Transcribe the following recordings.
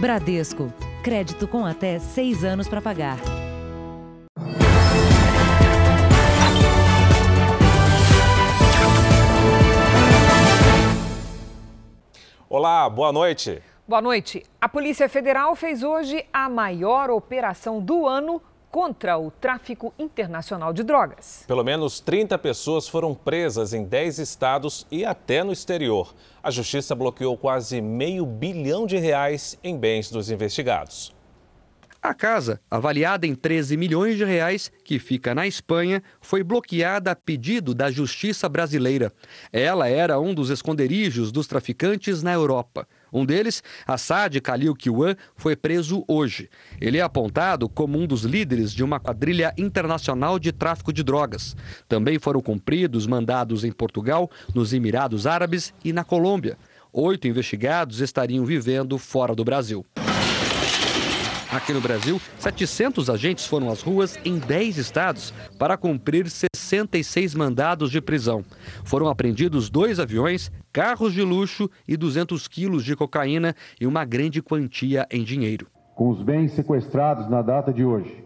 Bradesco. Crédito com até seis anos para pagar. Olá, boa noite. Boa noite. A Polícia Federal fez hoje a maior operação do ano contra o tráfico internacional de drogas. Pelo menos 30 pessoas foram presas em 10 estados e até no exterior. A justiça bloqueou quase meio bilhão de reais em bens dos investigados. A casa, avaliada em 13 milhões de reais, que fica na Espanha, foi bloqueada a pedido da justiça brasileira. Ela era um dos esconderijos dos traficantes na Europa. Um deles, Assad Khalil Kiwan, foi preso hoje. Ele é apontado como um dos líderes de uma quadrilha internacional de tráfico de drogas. Também foram cumpridos mandados em Portugal, nos Emirados Árabes e na Colômbia. Oito investigados estariam vivendo fora do Brasil. Aqui no Brasil, 700 agentes foram às ruas em 10 estados para cumprir 66 mandados de prisão. Foram apreendidos dois aviões, carros de luxo e 200 quilos de cocaína e uma grande quantia em dinheiro. Com os bens sequestrados na data de hoje,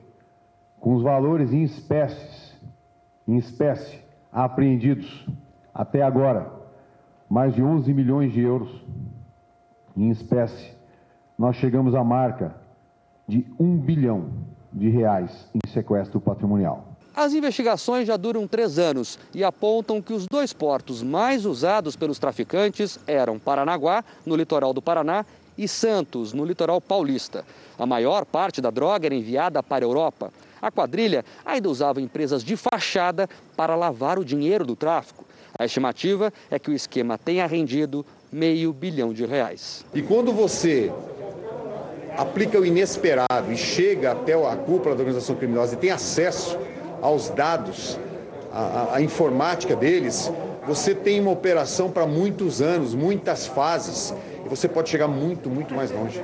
com os valores em espécies, em espécie apreendidos até agora, mais de 11 milhões de euros em espécie, nós chegamos à marca de um bilhão de reais em sequestro patrimonial. As investigações já duram três anos e apontam que os dois portos mais usados pelos traficantes eram Paranaguá, no litoral do Paraná, e Santos, no litoral paulista. A maior parte da droga era enviada para a Europa. A quadrilha ainda usava empresas de fachada para lavar o dinheiro do tráfico. A estimativa é que o esquema tenha rendido meio bilhão de reais. E quando você aplica o inesperado e chega até a cúpula da organização criminosa e tem acesso aos dados, a informática deles, você tem uma operação para muitos anos, muitas fases, e você pode chegar muito, muito mais longe.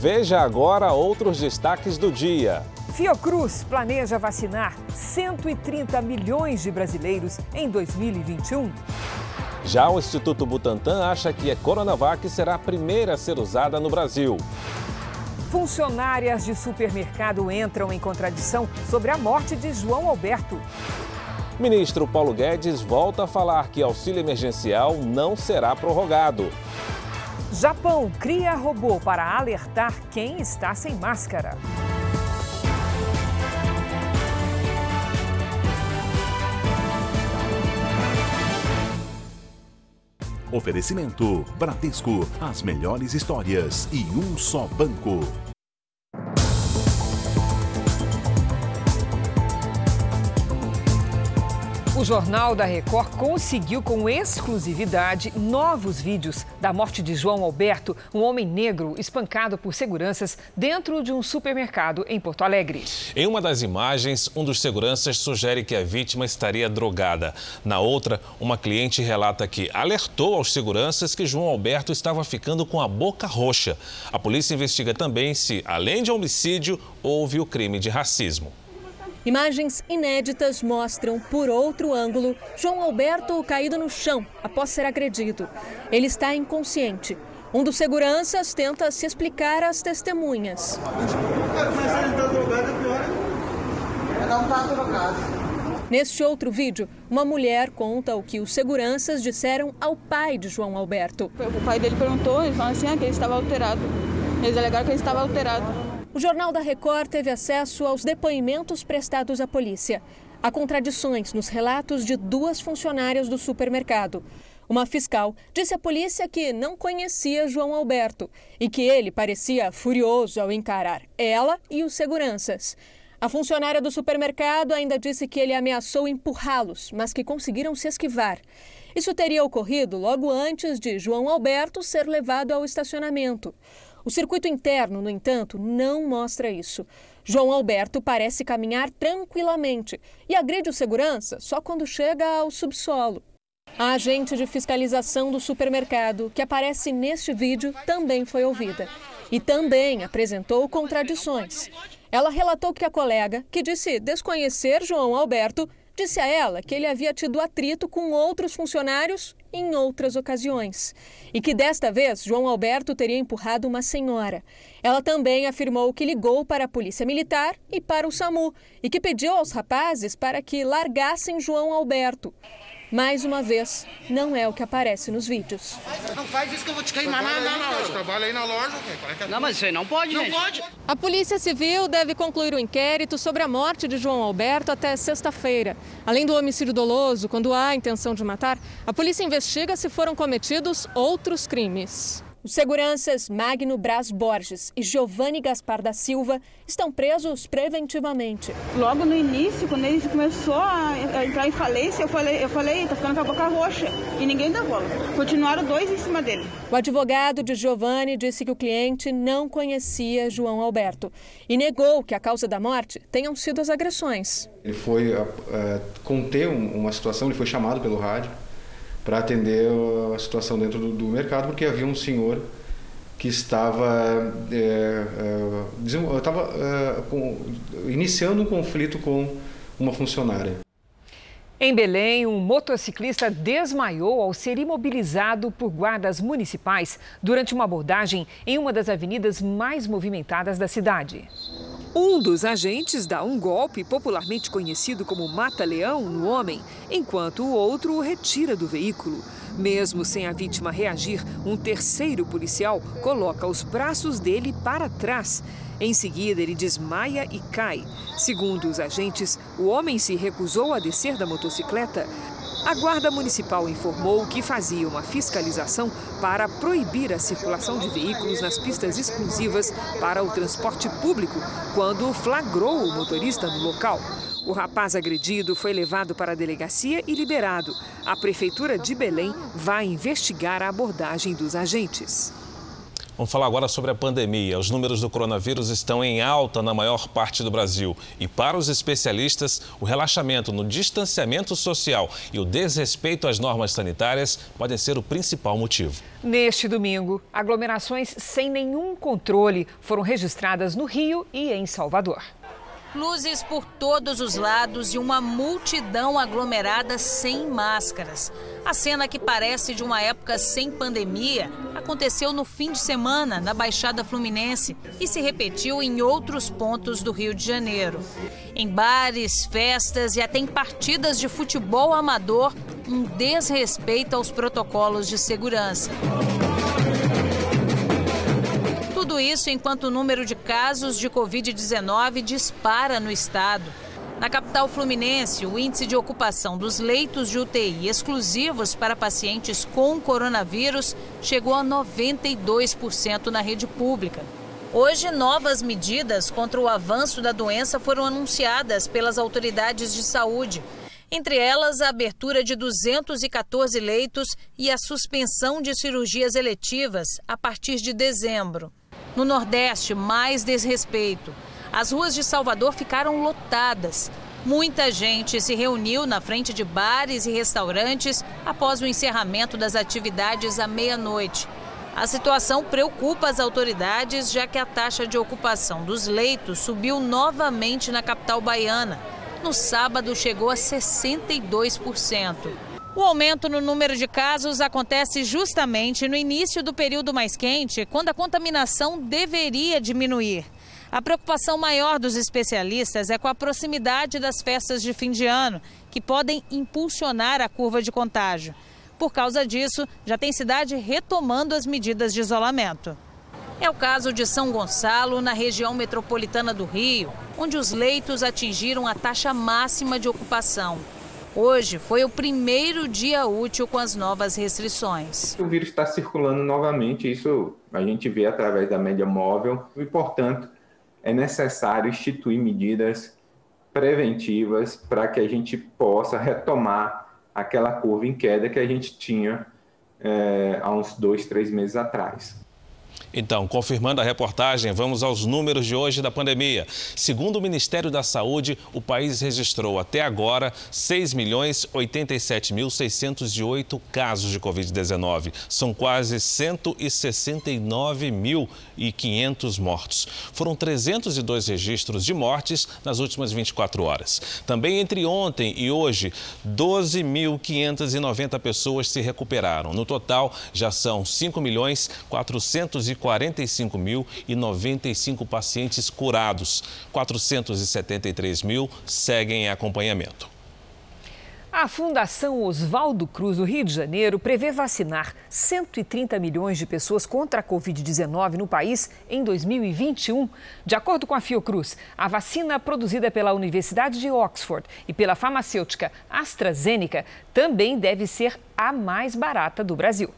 Veja agora outros destaques do dia. Fiocruz planeja vacinar 130 milhões de brasileiros em 2021. Já o Instituto Butantan acha que a Coronavac será a primeira a ser usada no Brasil. Funcionárias de supermercado entram em contradição sobre a morte de João Alberto. Ministro Paulo Guedes volta a falar que auxílio emergencial não será prorrogado. Japão cria robô para alertar quem está sem máscara. Oferecimento Bradesco, as melhores histórias e um só banco. O Jornal da Record conseguiu com exclusividade novos vídeos da morte de João Alberto, um homem negro espancado por seguranças dentro de um supermercado em Porto Alegre. Em uma das imagens, um dos seguranças sugere que a vítima estaria drogada. Na outra, uma cliente relata que alertou aos seguranças que João Alberto estava ficando com a boca roxa. A polícia investiga também se, além de homicídio, houve o crime de racismo. Imagens inéditas mostram, por outro ângulo, João Alberto caído no chão após ser agredido. Ele está inconsciente. Um dos seguranças tenta se explicar às testemunhas. Neste outro vídeo, uma mulher conta o que os seguranças disseram ao pai de João Alberto. O pai dele perguntou, ele falou assim, ah, que ele estava alterado. Eles alegaram que ele estava alterado. O Jornal da Record teve acesso aos depoimentos prestados à polícia. Há contradições nos relatos de duas funcionárias do supermercado. Uma fiscal disse à polícia que não conhecia João Alberto e que ele parecia furioso ao encarar ela e os seguranças. A funcionária do supermercado ainda disse que ele ameaçou empurrá-los, mas que conseguiram se esquivar. Isso teria ocorrido logo antes de João Alberto ser levado ao estacionamento. O circuito interno, no entanto, não mostra isso. João Alberto parece caminhar tranquilamente e agride o segurança só quando chega ao subsolo. A agente de fiscalização do supermercado, que aparece neste vídeo, também foi ouvida e também apresentou contradições. Ela relatou que a colega, que disse desconhecer João Alberto, Disse a ela que ele havia tido atrito com outros funcionários em outras ocasiões e que desta vez João Alberto teria empurrado uma senhora. Ela também afirmou que ligou para a Polícia Militar e para o SAMU e que pediu aos rapazes para que largassem João Alberto. Mais uma vez, não é o que aparece nos vídeos. Não faz isso que eu vou te queimar na, na, loja. Trabalha aí na loja. Não, mas isso aí não pode, Não gente. pode. A Polícia Civil deve concluir o inquérito sobre a morte de João Alberto até sexta-feira. Além do homicídio doloso, quando há intenção de matar, a polícia investiga se foram cometidos outros crimes. Os seguranças Magno Braz Borges e Giovanni Gaspar da Silva estão presos preventivamente. Logo no início, quando ele começou a entrar em falência, eu falei, eu falei, tá ficando com a boca roxa. E ninguém dá bola. Continuaram dois em cima dele. O advogado de Giovanni disse que o cliente não conhecia João Alberto e negou que a causa da morte tenham sido as agressões. Ele foi eh, conter um- uma situação, ele foi chamado pelo rádio para atender a situação dentro do, do mercado, porque havia um senhor que estava, eh, desen- estava eh, com- iniciando um conflito com uma funcionária. Em Belém, um motociclista desmaiou ao ser imobilizado por guardas municipais durante uma abordagem em uma das avenidas mais movimentadas da cidade. Um dos agentes dá um golpe, popularmente conhecido como mata-leão, no homem, enquanto o outro o retira do veículo. Mesmo sem a vítima reagir, um terceiro policial coloca os braços dele para trás. Em seguida, ele desmaia e cai. Segundo os agentes, o homem se recusou a descer da motocicleta. A Guarda Municipal informou que fazia uma fiscalização para proibir a circulação de veículos nas pistas exclusivas para o transporte público, quando flagrou o motorista no local. O rapaz agredido foi levado para a delegacia e liberado. A Prefeitura de Belém vai investigar a abordagem dos agentes. Vamos falar agora sobre a pandemia. Os números do coronavírus estão em alta na maior parte do Brasil. E para os especialistas, o relaxamento no distanciamento social e o desrespeito às normas sanitárias podem ser o principal motivo. Neste domingo, aglomerações sem nenhum controle foram registradas no Rio e em Salvador. Luzes por todos os lados e uma multidão aglomerada sem máscaras. A cena que parece de uma época sem pandemia aconteceu no fim de semana na Baixada Fluminense e se repetiu em outros pontos do Rio de Janeiro. Em bares, festas e até em partidas de futebol amador, um desrespeito aos protocolos de segurança. Tudo isso enquanto o número de casos de Covid-19 dispara no estado. Na capital fluminense, o índice de ocupação dos leitos de UTI exclusivos para pacientes com coronavírus chegou a 92% na rede pública. Hoje, novas medidas contra o avanço da doença foram anunciadas pelas autoridades de saúde. Entre elas, a abertura de 214 leitos e a suspensão de cirurgias eletivas a partir de dezembro. No Nordeste, mais desrespeito. As ruas de Salvador ficaram lotadas. Muita gente se reuniu na frente de bares e restaurantes após o encerramento das atividades à meia-noite. A situação preocupa as autoridades, já que a taxa de ocupação dos leitos subiu novamente na capital baiana. No sábado, chegou a 62%. O aumento no número de casos acontece justamente no início do período mais quente, quando a contaminação deveria diminuir. A preocupação maior dos especialistas é com a proximidade das festas de fim de ano, que podem impulsionar a curva de contágio. Por causa disso, já tem cidade retomando as medidas de isolamento. É o caso de São Gonçalo, na região metropolitana do Rio, onde os leitos atingiram a taxa máxima de ocupação. Hoje foi o primeiro dia útil com as novas restrições. O vírus está circulando novamente, isso a gente vê através da média móvel e, portanto, é necessário instituir medidas preventivas para que a gente possa retomar aquela curva em queda que a gente tinha é, há uns dois, três meses atrás. Então, confirmando a reportagem, vamos aos números de hoje da pandemia. Segundo o Ministério da Saúde, o país registrou até agora 6.087.608 casos de Covid-19. São quase 169.500 mortos. Foram 302 registros de mortes nas últimas 24 horas. Também entre ontem e hoje, 12.590 pessoas se recuperaram. No total, já são 5.400 245.095 pacientes curados. 473 mil seguem em acompanhamento. A Fundação Oswaldo Cruz do Rio de Janeiro prevê vacinar 130 milhões de pessoas contra a Covid-19 no país em 2021. De acordo com a Fiocruz, a vacina produzida pela Universidade de Oxford e pela farmacêutica AstraZeneca também deve ser a mais barata do Brasil.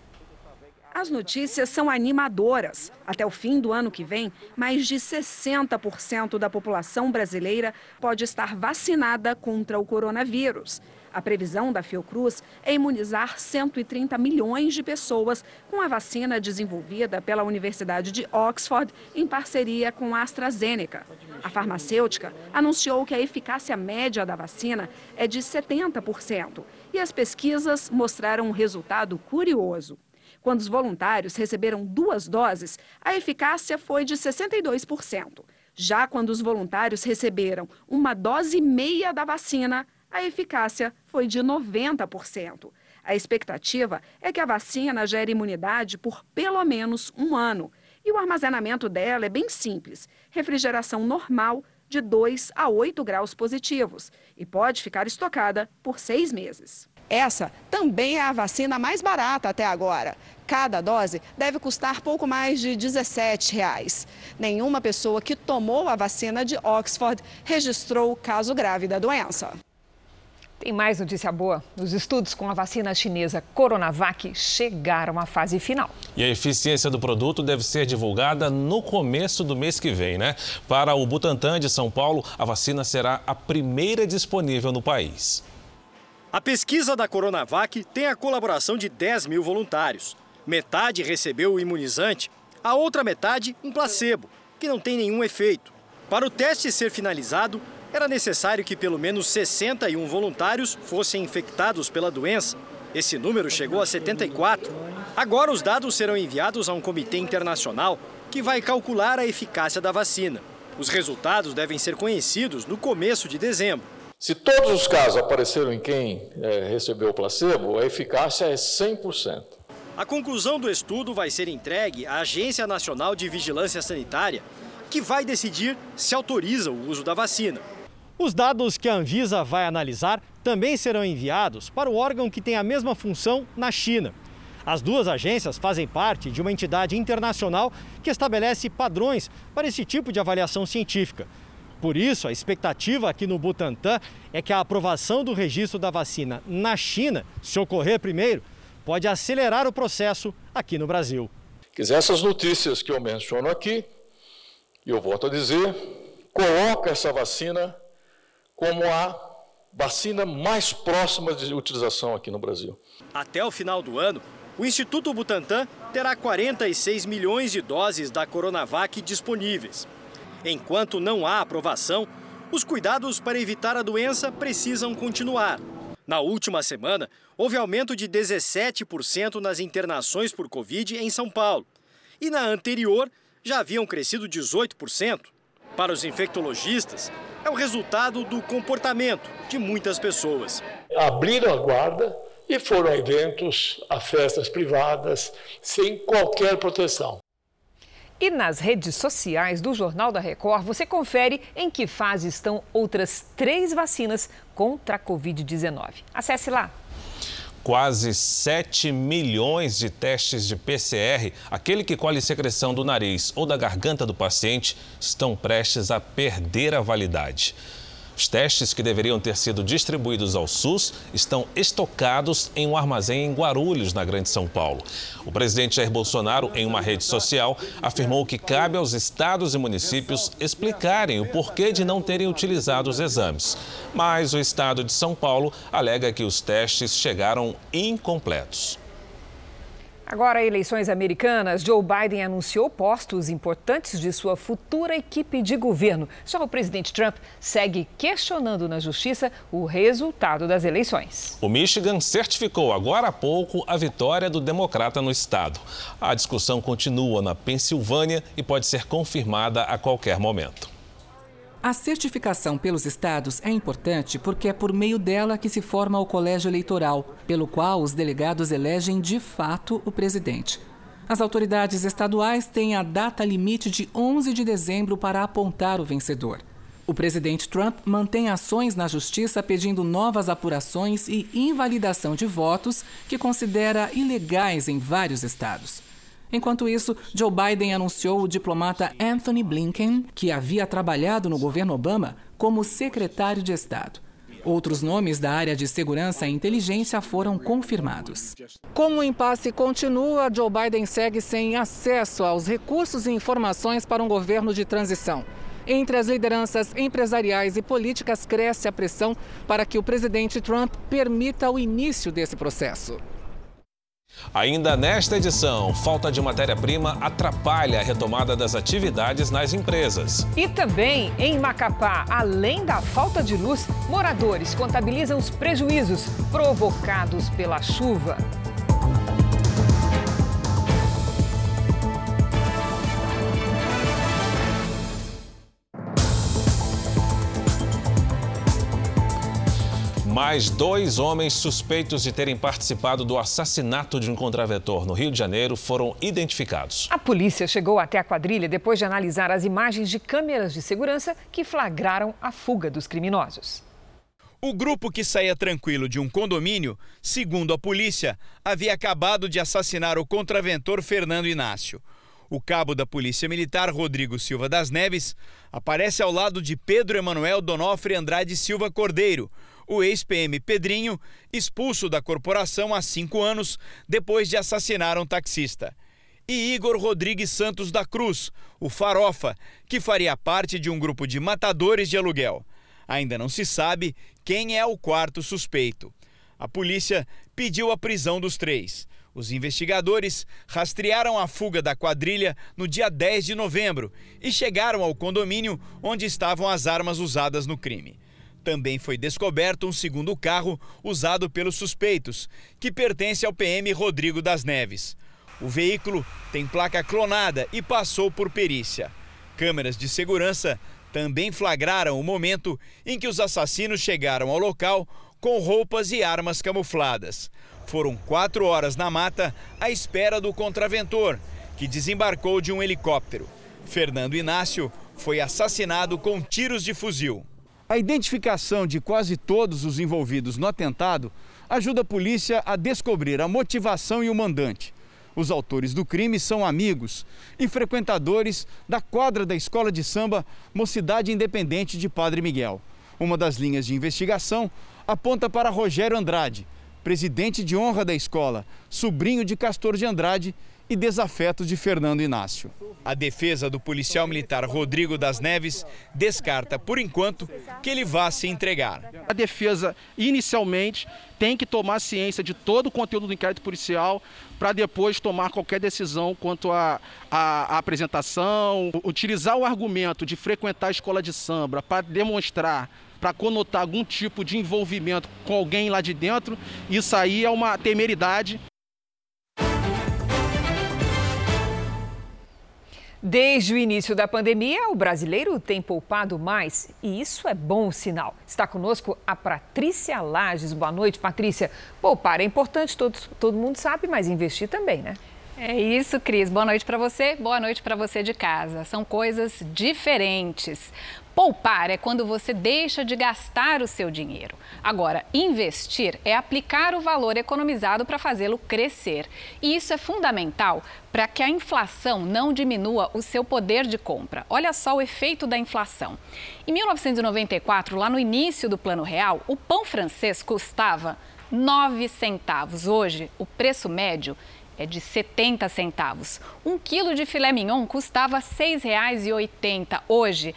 As notícias são animadoras. Até o fim do ano que vem, mais de 60% da população brasileira pode estar vacinada contra o coronavírus. A previsão da Fiocruz é imunizar 130 milhões de pessoas com a vacina desenvolvida pela Universidade de Oxford em parceria com a AstraZeneca. A farmacêutica anunciou que a eficácia média da vacina é de 70% e as pesquisas mostraram um resultado curioso. Quando os voluntários receberam duas doses, a eficácia foi de 62%. Já quando os voluntários receberam uma dose e meia da vacina, a eficácia foi de 90%. A expectativa é que a vacina gere imunidade por pelo menos um ano. E o armazenamento dela é bem simples: refrigeração normal de 2 a 8 graus positivos e pode ficar estocada por seis meses. Essa também é a vacina mais barata até agora. Cada dose deve custar pouco mais de 17 reais. Nenhuma pessoa que tomou a vacina de Oxford registrou caso grave da doença. Tem mais notícia boa. Os estudos com a vacina chinesa Coronavac chegaram à fase final. E a eficiência do produto deve ser divulgada no começo do mês que vem, né? Para o Butantan de São Paulo, a vacina será a primeira disponível no país. A pesquisa da Coronavac tem a colaboração de 10 mil voluntários. Metade recebeu o imunizante, a outra metade um placebo, que não tem nenhum efeito. Para o teste ser finalizado, era necessário que pelo menos 61 voluntários fossem infectados pela doença. Esse número chegou a 74. Agora os dados serão enviados a um comitê internacional que vai calcular a eficácia da vacina. Os resultados devem ser conhecidos no começo de dezembro. Se todos os casos apareceram em quem é, recebeu o placebo, a eficácia é 100%. A conclusão do estudo vai ser entregue à Agência Nacional de Vigilância Sanitária, que vai decidir se autoriza o uso da vacina. Os dados que a Anvisa vai analisar também serão enviados para o órgão que tem a mesma função na China. As duas agências fazem parte de uma entidade internacional que estabelece padrões para esse tipo de avaliação científica. Por isso, a expectativa aqui no Butantan é que a aprovação do registro da vacina na China, se ocorrer primeiro, pode acelerar o processo aqui no Brasil. Essas notícias que eu menciono aqui, e eu volto a dizer, coloca essa vacina como a vacina mais próxima de utilização aqui no Brasil. Até o final do ano, o Instituto Butantan terá 46 milhões de doses da Coronavac disponíveis. Enquanto não há aprovação, os cuidados para evitar a doença precisam continuar. Na última semana, houve aumento de 17% nas internações por Covid em São Paulo. E na anterior, já haviam crescido 18%. Para os infectologistas, é o resultado do comportamento de muitas pessoas. Abriram a guarda e foram a eventos, a festas privadas, sem qualquer proteção. E nas redes sociais do Jornal da Record, você confere em que fase estão outras três vacinas contra a Covid-19. Acesse lá quase 7 milhões de testes de PCR, aquele que colhe secreção do nariz ou da garganta do paciente, estão prestes a perder a validade. Os testes que deveriam ter sido distribuídos ao SUS estão estocados em um armazém em Guarulhos, na Grande São Paulo. O presidente Jair Bolsonaro, em uma rede social, afirmou que cabe aos estados e municípios explicarem o porquê de não terem utilizado os exames. Mas o estado de São Paulo alega que os testes chegaram incompletos. Agora, eleições americanas, Joe Biden anunciou postos importantes de sua futura equipe de governo. Já o presidente Trump segue questionando na justiça o resultado das eleições. O Michigan certificou agora há pouco a vitória do democrata no estado. A discussão continua na Pensilvânia e pode ser confirmada a qualquer momento. A certificação pelos estados é importante porque é por meio dela que se forma o colégio eleitoral, pelo qual os delegados elegem de fato o presidente. As autoridades estaduais têm a data limite de 11 de dezembro para apontar o vencedor. O presidente Trump mantém ações na justiça pedindo novas apurações e invalidação de votos que considera ilegais em vários estados. Enquanto isso, Joe Biden anunciou o diplomata Anthony Blinken, que havia trabalhado no governo Obama, como secretário de Estado. Outros nomes da área de segurança e inteligência foram confirmados. Como o impasse continua, Joe Biden segue sem acesso aos recursos e informações para um governo de transição. Entre as lideranças empresariais e políticas, cresce a pressão para que o presidente Trump permita o início desse processo. Ainda nesta edição, falta de matéria-prima atrapalha a retomada das atividades nas empresas. E também, em Macapá, além da falta de luz, moradores contabilizam os prejuízos provocados pela chuva. Mais dois homens suspeitos de terem participado do assassinato de um contraventor no Rio de Janeiro foram identificados. A polícia chegou até a quadrilha depois de analisar as imagens de câmeras de segurança que flagraram a fuga dos criminosos. O grupo que saía tranquilo de um condomínio, segundo a polícia, havia acabado de assassinar o contraventor Fernando Inácio. O cabo da Polícia Militar, Rodrigo Silva das Neves, aparece ao lado de Pedro Emanuel Donofre Andrade Silva Cordeiro, o ex-PM Pedrinho, expulso da corporação há cinco anos depois de assassinar um taxista. E Igor Rodrigues Santos da Cruz, o Farofa, que faria parte de um grupo de matadores de aluguel. Ainda não se sabe quem é o quarto suspeito. A polícia pediu a prisão dos três. Os investigadores rastrearam a fuga da quadrilha no dia 10 de novembro e chegaram ao condomínio onde estavam as armas usadas no crime. Também foi descoberto um segundo carro usado pelos suspeitos, que pertence ao PM Rodrigo das Neves. O veículo tem placa clonada e passou por perícia. Câmeras de segurança também flagraram o momento em que os assassinos chegaram ao local com roupas e armas camufladas. Foram quatro horas na mata à espera do contraventor, que desembarcou de um helicóptero. Fernando Inácio foi assassinado com tiros de fuzil. A identificação de quase todos os envolvidos no atentado ajuda a polícia a descobrir a motivação e o mandante. Os autores do crime são amigos e frequentadores da quadra da escola de samba Mocidade Independente de Padre Miguel. Uma das linhas de investigação aponta para Rogério Andrade, presidente de honra da escola, sobrinho de Castor de Andrade e desafeto de Fernando Inácio. A defesa do policial militar Rodrigo das Neves descarta, por enquanto, que ele vá se entregar. A defesa, inicialmente, tem que tomar ciência de todo o conteúdo do inquérito policial para depois tomar qualquer decisão quanto à apresentação, utilizar o argumento de frequentar a escola de samba para demonstrar para conotar algum tipo de envolvimento com alguém lá de dentro, isso aí é uma temeridade Desde o início da pandemia, o brasileiro tem poupado mais e isso é bom sinal. Está conosco a Patrícia Lages. Boa noite, Patrícia. Poupar é importante, todo, todo mundo sabe, mas investir também, né? É isso, Cris. Boa noite para você, boa noite para você de casa. São coisas diferentes. Poupar é quando você deixa de gastar o seu dinheiro. Agora, investir é aplicar o valor economizado para fazê-lo crescer. E isso é fundamental para que a inflação não diminua o seu poder de compra. Olha só o efeito da inflação. Em 1994, lá no início do Plano Real, o pão francês custava 9 centavos. Hoje, o preço médio é de 70 centavos. Um quilo de filé mignon custava R$ 6,80. Hoje,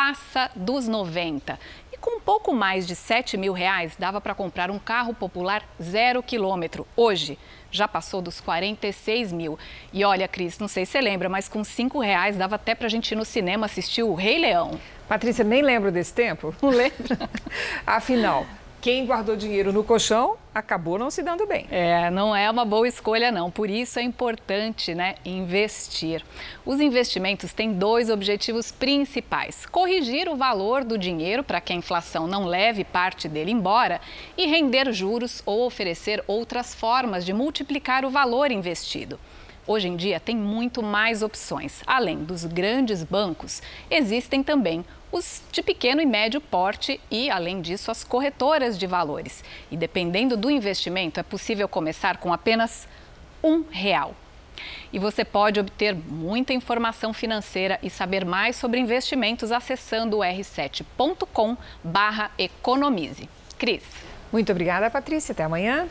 passa dos 90. E com um pouco mais de 7 mil reais dava para comprar um carro popular zero quilômetro. Hoje já passou dos 46 mil. E olha, Cris, não sei se você lembra, mas com 5 reais dava até para a gente ir no cinema assistir o Rei Leão. Patrícia, nem lembro desse tempo. Não lembra? Afinal, quem guardou dinheiro no colchão acabou não se dando bem. É, não é uma boa escolha não. Por isso é importante, né, investir. Os investimentos têm dois objetivos principais: corrigir o valor do dinheiro para que a inflação não leve parte dele embora e render juros ou oferecer outras formas de multiplicar o valor investido. Hoje em dia tem muito mais opções. Além dos grandes bancos, existem também os de pequeno e médio porte e, além disso, as corretoras de valores. E dependendo do investimento, é possível começar com apenas um real. E você pode obter muita informação financeira e saber mais sobre investimentos acessando o r7.com/economize. Cris. Muito obrigada, Patrícia. Até amanhã.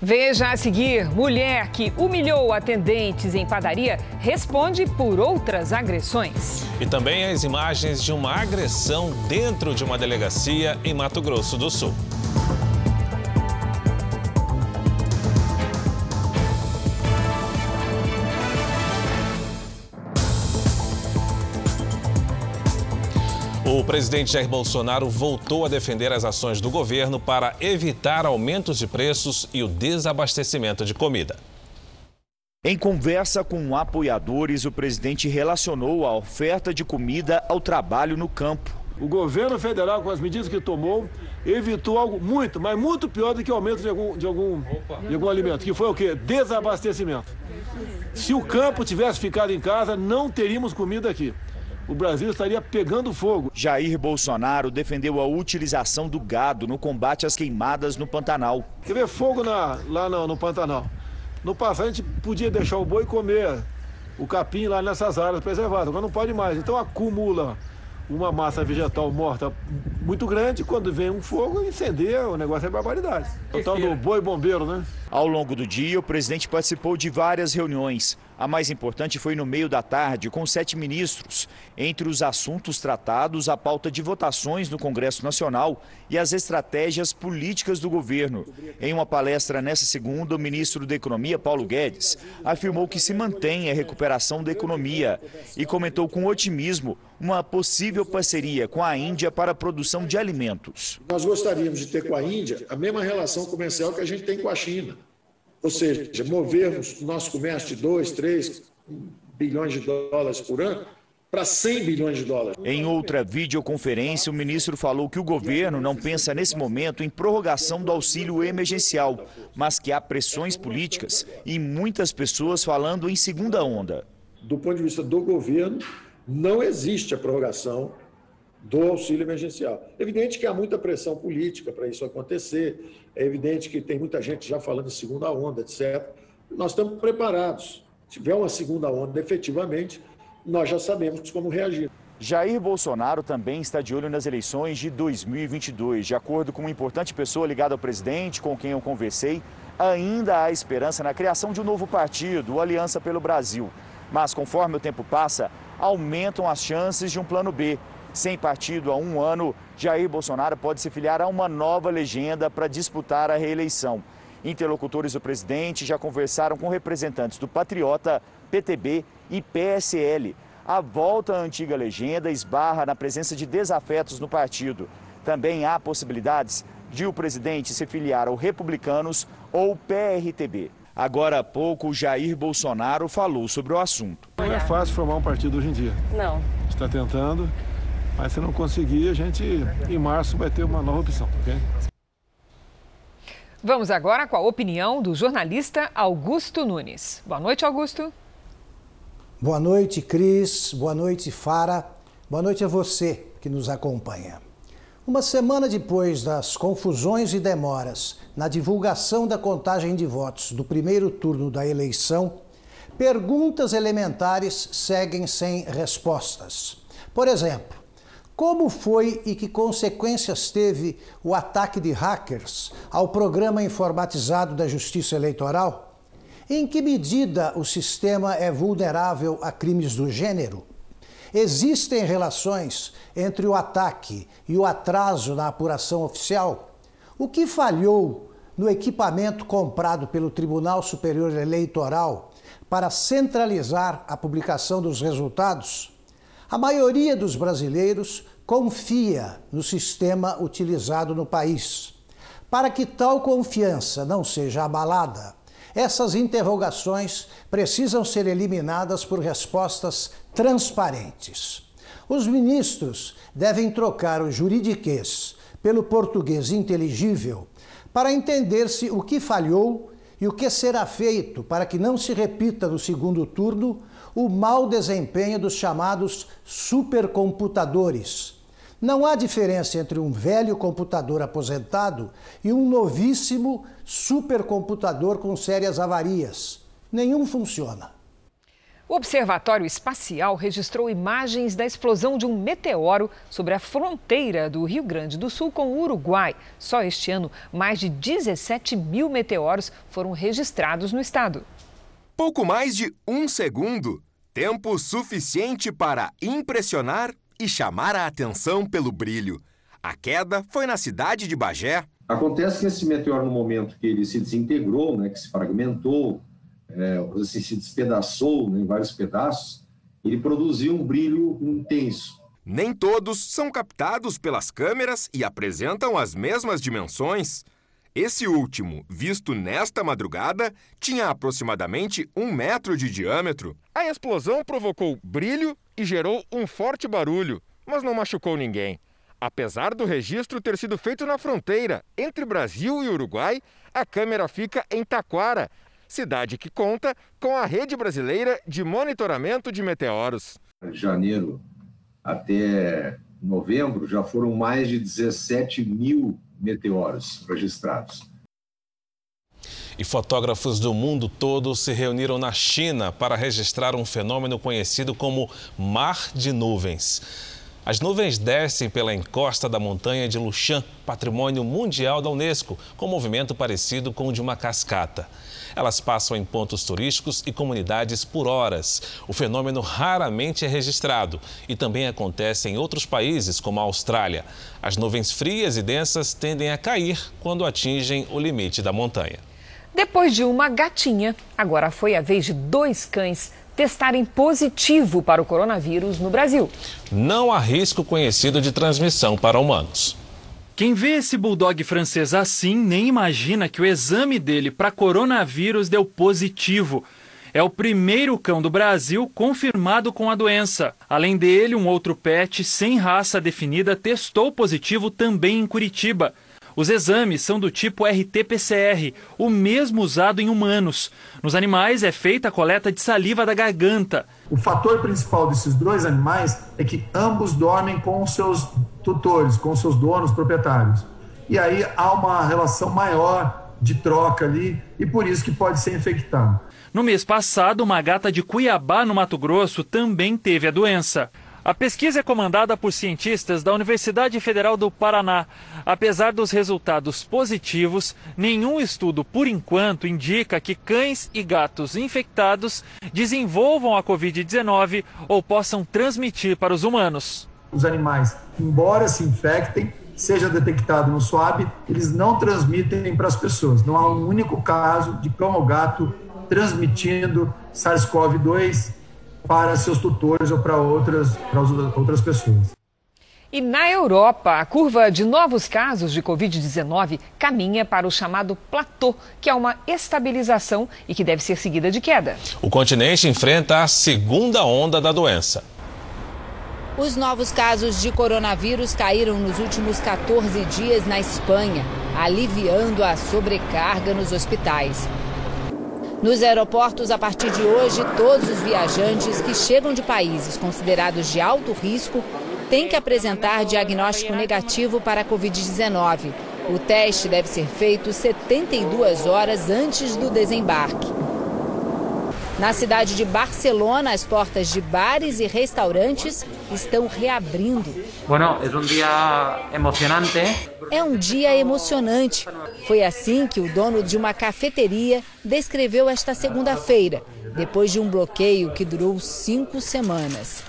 Veja a seguir: mulher que humilhou atendentes em padaria responde por outras agressões. E também as imagens de uma agressão dentro de uma delegacia em Mato Grosso do Sul. O presidente Jair Bolsonaro voltou a defender as ações do governo para evitar aumentos de preços e o desabastecimento de comida. Em conversa com apoiadores, o presidente relacionou a oferta de comida ao trabalho no campo. O governo federal, com as medidas que tomou, evitou algo muito, mas muito pior do que o aumento de algum, de algum, de algum alimento, que foi o quê? Desabastecimento. Se o campo tivesse ficado em casa, não teríamos comida aqui o Brasil estaria pegando fogo. Jair Bolsonaro defendeu a utilização do gado no combate às queimadas no Pantanal. Quer ver fogo na, lá no, no Pantanal? No passado a gente podia deixar o boi comer o capim lá nessas áreas preservadas, agora não pode mais. Então acumula uma massa vegetal morta muito grande, quando vem um fogo, incendeia, o negócio é barbaridade. O tal do boi bombeiro, né? Ao longo do dia, o presidente participou de várias reuniões. A mais importante foi no meio da tarde, com sete ministros. Entre os assuntos tratados, a pauta de votações no Congresso Nacional e as estratégias políticas do governo. Em uma palestra nessa segunda, o ministro da Economia, Paulo Guedes, afirmou que se mantém a recuperação da economia e comentou com otimismo uma possível parceria com a Índia para a produção de alimentos. Nós gostaríamos de ter com a Índia a mesma relação comercial que a gente tem com a China. Ou seja, movermos o nosso comércio de 2, 3 bilhões de dólares por ano para 100 bilhões de dólares. Em outra videoconferência, o ministro falou que o governo não pensa nesse momento em prorrogação do auxílio emergencial, mas que há pressões políticas e muitas pessoas falando em segunda onda. Do ponto de vista do governo, não existe a prorrogação do auxílio emergencial. É evidente que há muita pressão política para isso acontecer, é evidente que tem muita gente já falando em segunda onda, etc. Nós estamos preparados. Se tiver uma segunda onda, efetivamente, nós já sabemos como reagir. Jair Bolsonaro também está de olho nas eleições de 2022. De acordo com uma importante pessoa ligada ao presidente, com quem eu conversei, ainda há esperança na criação de um novo partido, o Aliança pelo Brasil. Mas conforme o tempo passa, aumentam as chances de um plano B, sem partido há um ano, Jair Bolsonaro pode se filiar a uma nova legenda para disputar a reeleição. Interlocutores do presidente já conversaram com representantes do Patriota, PTB e PSL. A volta à antiga legenda esbarra na presença de desafetos no partido. Também há possibilidades de o presidente se filiar ao Republicanos ou PRTB. Agora há pouco, Jair Bolsonaro falou sobre o assunto. Não é fácil formar um partido hoje em dia. Não. Está tentando, mas se não conseguir, a gente em março vai ter uma nova opção, ok? Vamos agora com a opinião do jornalista Augusto Nunes. Boa noite, Augusto. Boa noite, Cris. Boa noite, Fara. Boa noite a você que nos acompanha. Uma semana depois das confusões e demoras na divulgação da contagem de votos do primeiro turno da eleição, perguntas elementares seguem sem respostas. Por exemplo, como foi e que consequências teve o ataque de hackers ao programa informatizado da Justiça Eleitoral? Em que medida o sistema é vulnerável a crimes do gênero? Existem relações entre o ataque e o atraso na apuração oficial? O que falhou no equipamento comprado pelo Tribunal Superior Eleitoral para centralizar a publicação dos resultados? A maioria dos brasileiros confia no sistema utilizado no país. Para que tal confiança não seja abalada, essas interrogações precisam ser eliminadas por respostas transparentes. Os ministros devem trocar o juridiquês pelo português inteligível para entender-se o que falhou e o que será feito para que não se repita no segundo turno o mau desempenho dos chamados supercomputadores não há diferença entre um velho computador aposentado e um novíssimo supercomputador com sérias avarias. Nenhum funciona. O Observatório Espacial registrou imagens da explosão de um meteoro sobre a fronteira do Rio Grande do Sul com o Uruguai. Só este ano, mais de 17 mil meteoros foram registrados no estado. Pouco mais de um segundo. Tempo suficiente para impressionar e chamar a atenção pelo brilho. A queda foi na cidade de Bagé. Acontece que esse meteoro, no momento que ele se desintegrou, né, que se fragmentou, é, assim, se despedaçou né, em vários pedaços, ele produziu um brilho intenso. Nem todos são captados pelas câmeras e apresentam as mesmas dimensões. Esse último, visto nesta madrugada, tinha aproximadamente um metro de diâmetro. A explosão provocou brilho e gerou um forte barulho, mas não machucou ninguém. Apesar do registro ter sido feito na fronteira entre Brasil e Uruguai, a câmera fica em Taquara, cidade que conta com a rede brasileira de monitoramento de meteoros. De janeiro até novembro já foram mais de 17 mil meteoros registrados. E fotógrafos do mundo todo se reuniram na China para registrar um fenômeno conhecido como mar de nuvens. As nuvens descem pela encosta da montanha de Lushan, patrimônio mundial da Unesco, com movimento parecido com o de uma cascata. Elas passam em pontos turísticos e comunidades por horas. O fenômeno raramente é registrado e também acontece em outros países, como a Austrália. As nuvens frias e densas tendem a cair quando atingem o limite da montanha. Depois de uma gatinha, agora foi a vez de dois cães testarem positivo para o coronavírus no Brasil. Não há risco conhecido de transmissão para humanos. Quem vê esse bulldog francês assim nem imagina que o exame dele para coronavírus deu positivo. É o primeiro cão do Brasil confirmado com a doença. Além dele, um outro pet sem raça definida testou positivo também em Curitiba. Os exames são do tipo RT-PCR, o mesmo usado em humanos. Nos animais é feita a coleta de saliva da garganta. O fator principal desses dois animais é que ambos dormem com seus tutores, com seus donos proprietários. E aí há uma relação maior de troca ali e por isso que pode ser infectado. No mês passado, uma gata de Cuiabá, no Mato Grosso, também teve a doença. A pesquisa é comandada por cientistas da Universidade Federal do Paraná. Apesar dos resultados positivos, nenhum estudo, por enquanto, indica que cães e gatos infectados desenvolvam a Covid-19 ou possam transmitir para os humanos. Os animais, embora se infectem, seja detectado no swab, eles não transmitem para as pessoas. Não há um único caso de cão ou gato transmitindo SARS-CoV-2 para seus tutores ou para outras, para outras pessoas. E na Europa, a curva de novos casos de Covid-19 caminha para o chamado platô, que é uma estabilização e que deve ser seguida de queda. O continente enfrenta a segunda onda da doença. Os novos casos de coronavírus caíram nos últimos 14 dias na Espanha, aliviando a sobrecarga nos hospitais. Nos aeroportos, a partir de hoje, todos os viajantes que chegam de países considerados de alto risco têm que apresentar diagnóstico negativo para a Covid-19. O teste deve ser feito 72 horas antes do desembarque. Na cidade de Barcelona, as portas de bares e restaurantes estão reabrindo. Bueno, dia emocionante. É um dia emocionante. Foi assim que o dono de uma cafeteria descreveu esta segunda-feira, depois de um bloqueio que durou cinco semanas.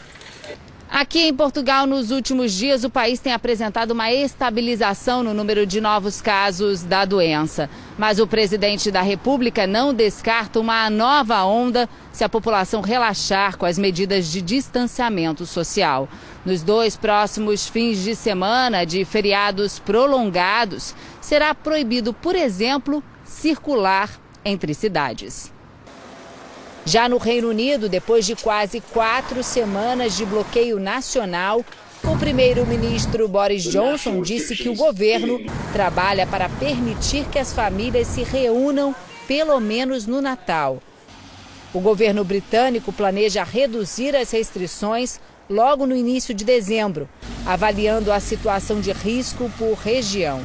Aqui em Portugal, nos últimos dias, o país tem apresentado uma estabilização no número de novos casos da doença. Mas o presidente da República não descarta uma nova onda se a população relaxar com as medidas de distanciamento social. Nos dois próximos fins de semana de feriados prolongados, será proibido, por exemplo, circular entre cidades. Já no Reino Unido, depois de quase quatro semanas de bloqueio nacional, o primeiro-ministro Boris Johnson disse que o governo trabalha para permitir que as famílias se reúnam pelo menos no Natal. O governo britânico planeja reduzir as restrições logo no início de dezembro, avaliando a situação de risco por região.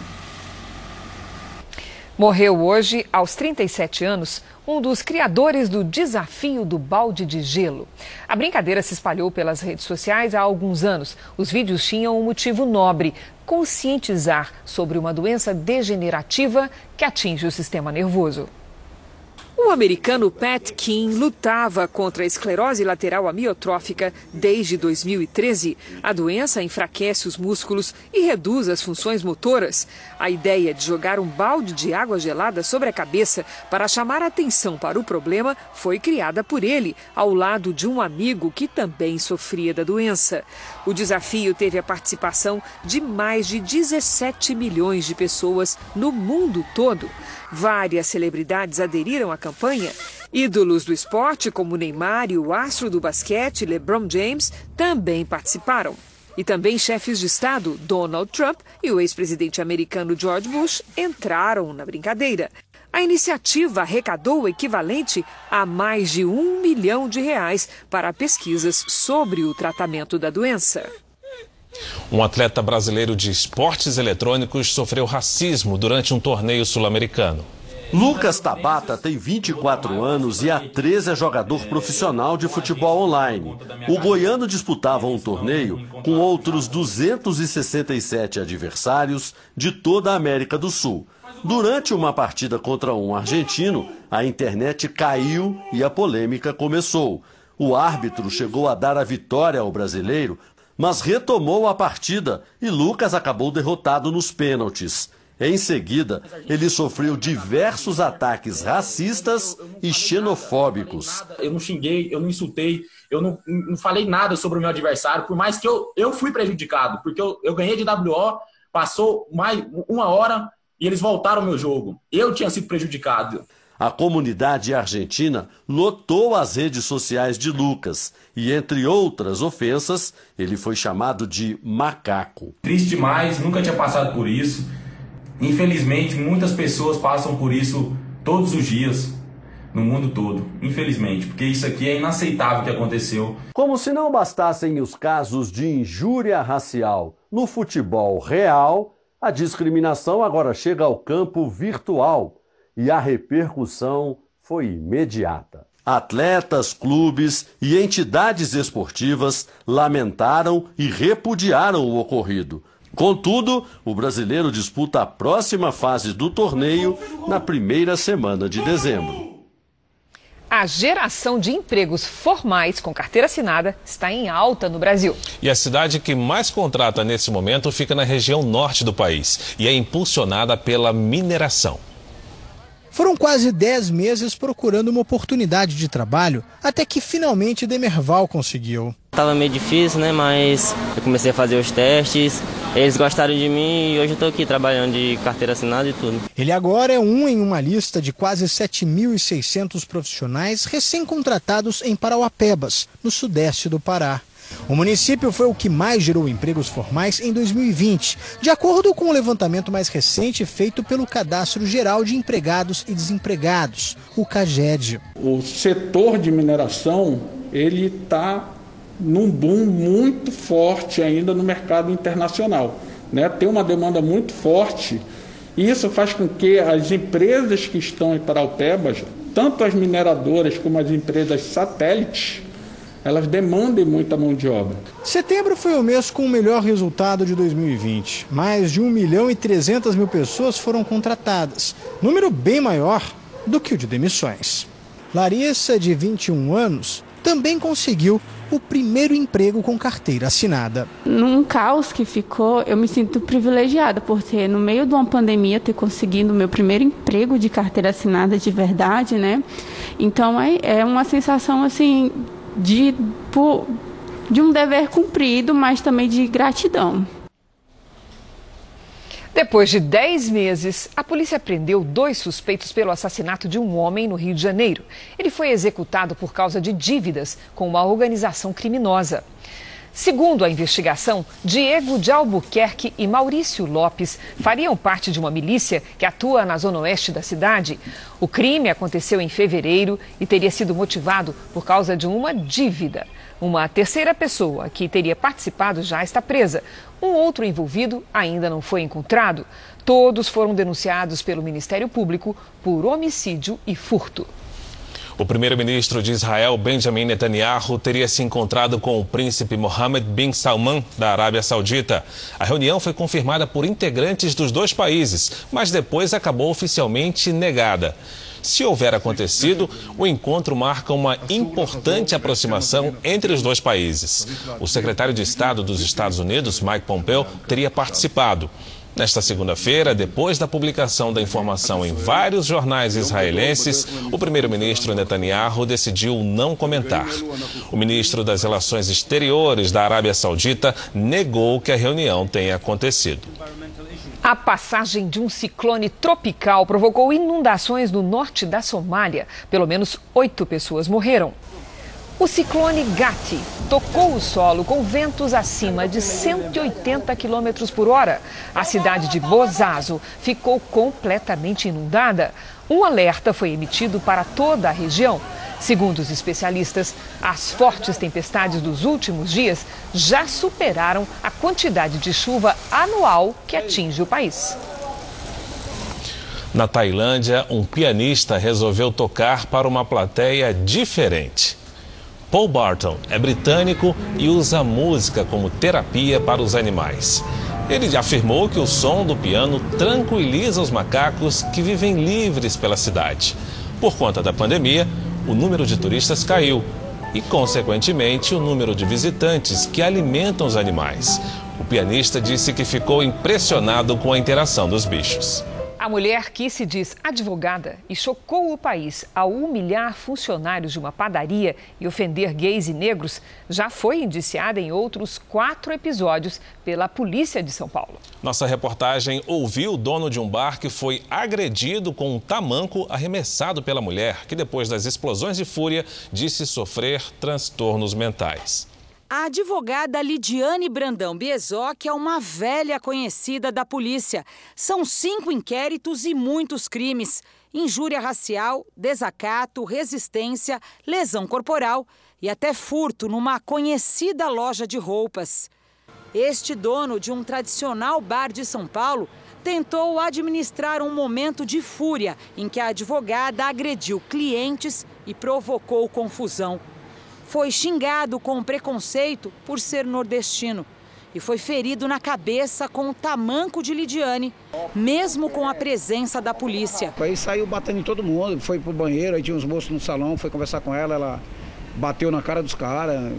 Morreu hoje, aos 37 anos, um dos criadores do desafio do balde de gelo. A brincadeira se espalhou pelas redes sociais há alguns anos. Os vídeos tinham um motivo nobre: conscientizar sobre uma doença degenerativa que atinge o sistema nervoso. O americano Pat King lutava contra a esclerose lateral amiotrófica desde 2013. A doença enfraquece os músculos e reduz as funções motoras. A ideia de jogar um balde de água gelada sobre a cabeça para chamar atenção para o problema foi criada por ele, ao lado de um amigo que também sofria da doença. O desafio teve a participação de mais de 17 milhões de pessoas no mundo todo. Várias celebridades aderiram à campanha. Ídolos do esporte, como Neymar e o astro do basquete, LeBron James, também participaram. E também chefes de Estado, Donald Trump e o ex-presidente americano George Bush, entraram na brincadeira. A iniciativa arrecadou o equivalente a mais de um milhão de reais para pesquisas sobre o tratamento da doença. Um atleta brasileiro de esportes eletrônicos sofreu racismo durante um torneio sul-americano. Lucas Tabata tem 24 anos e há 13 é jogador profissional de futebol online. O goiano disputava um torneio com outros 267 adversários de toda a América do Sul. Durante uma partida contra um argentino, a internet caiu e a polêmica começou. O árbitro chegou a dar a vitória ao brasileiro, mas retomou a partida e Lucas acabou derrotado nos pênaltis. Em seguida, ele sofreu diversos ataques racistas e xenofóbicos. Eu não xinguei, eu não insultei, eu não, não falei nada sobre o meu adversário, por mais que eu, eu fui prejudicado, porque eu, eu ganhei de WO, passou mais uma hora e eles voltaram o meu jogo. Eu tinha sido prejudicado. A comunidade argentina lotou as redes sociais de Lucas e, entre outras ofensas, ele foi chamado de macaco. Triste demais, nunca tinha passado por isso. Infelizmente, muitas pessoas passam por isso todos os dias no mundo todo, infelizmente, porque isso aqui é inaceitável que aconteceu. Como se não bastassem os casos de injúria racial no futebol real, a discriminação agora chega ao campo virtual e a repercussão foi imediata. Atletas, clubes e entidades esportivas lamentaram e repudiaram o ocorrido. Contudo, o brasileiro disputa a próxima fase do torneio na primeira semana de dezembro. A geração de empregos formais com carteira assinada está em alta no Brasil. E a cidade que mais contrata nesse momento fica na região norte do país e é impulsionada pela mineração. Foram quase 10 meses procurando uma oportunidade de trabalho até que finalmente Demerval conseguiu. Tava meio difícil, né? Mas eu comecei a fazer os testes, eles gostaram de mim e hoje eu tô aqui trabalhando de carteira assinada e tudo. Ele agora é um em uma lista de quase 7.600 profissionais recém-contratados em Parauapebas, no sudeste do Pará. O município foi o que mais gerou empregos formais em 2020, de acordo com o levantamento mais recente feito pelo Cadastro Geral de Empregados e Desempregados, o CAGED. O setor de mineração ele está num boom muito forte ainda no mercado internacional. Né? Tem uma demanda muito forte e isso faz com que as empresas que estão em Paraupebas, tanto as mineradoras como as empresas satélites, elas demandem muita mão de obra. Setembro foi o mês com o melhor resultado de 2020. Mais de 1 milhão e 300 mil pessoas foram contratadas, número bem maior do que o de demissões. Larissa, de 21 anos, também conseguiu o primeiro emprego com carteira assinada. Num caos que ficou, eu me sinto privilegiada por ter, no meio de uma pandemia, ter conseguido o meu primeiro emprego de carteira assinada de verdade, né? Então é, é uma sensação assim de, de um dever cumprido, mas também de gratidão. Depois de 10 meses, a polícia prendeu dois suspeitos pelo assassinato de um homem no Rio de Janeiro. Ele foi executado por causa de dívidas com uma organização criminosa. Segundo a investigação, Diego de Albuquerque e Maurício Lopes fariam parte de uma milícia que atua na zona oeste da cidade. O crime aconteceu em fevereiro e teria sido motivado por causa de uma dívida. Uma terceira pessoa que teria participado já está presa. Um outro envolvido ainda não foi encontrado. Todos foram denunciados pelo Ministério Público por homicídio e furto. O primeiro-ministro de Israel, Benjamin Netanyahu, teria se encontrado com o príncipe Mohammed bin Salman, da Arábia Saudita. A reunião foi confirmada por integrantes dos dois países, mas depois acabou oficialmente negada. Se houver acontecido, o encontro marca uma importante aproximação entre os dois países. O secretário de Estado dos Estados Unidos, Mike Pompeo, teria participado. Nesta segunda-feira, depois da publicação da informação em vários jornais israelenses, o primeiro-ministro Netanyahu decidiu não comentar. O ministro das Relações Exteriores da Arábia Saudita negou que a reunião tenha acontecido. A passagem de um ciclone tropical provocou inundações no norte da Somália. Pelo menos oito pessoas morreram. O ciclone Gati tocou o solo com ventos acima de 180 km por hora. A cidade de Bozazo ficou completamente inundada. Um alerta foi emitido para toda a região. Segundo os especialistas, as fortes tempestades dos últimos dias já superaram a quantidade de chuva anual que atinge o país. Na Tailândia, um pianista resolveu tocar para uma plateia diferente. Paul Barton é britânico e usa a música como terapia para os animais. Ele afirmou que o som do piano tranquiliza os macacos que vivem livres pela cidade. Por conta da pandemia, o número de turistas caiu e, consequentemente, o número de visitantes que alimentam os animais. O pianista disse que ficou impressionado com a interação dos bichos. A mulher que se diz advogada e chocou o país ao humilhar funcionários de uma padaria e ofender gays e negros já foi indiciada em outros quatro episódios pela Polícia de São Paulo. Nossa reportagem ouviu o dono de um bar que foi agredido com um tamanco arremessado pela mulher, que depois das explosões de fúria disse sofrer transtornos mentais. A advogada Lidiane Brandão Biezoc é uma velha conhecida da polícia. São cinco inquéritos e muitos crimes: injúria racial, desacato, resistência, lesão corporal e até furto numa conhecida loja de roupas. Este dono de um tradicional bar de São Paulo tentou administrar um momento de fúria em que a advogada agrediu clientes e provocou confusão foi xingado com preconceito por ser nordestino e foi ferido na cabeça com o tamanco de Lidiane, mesmo com a presença da polícia. Aí saiu batendo em todo mundo, foi pro banheiro, aí tinha uns moços no salão, foi conversar com ela, ela bateu na cara dos caras.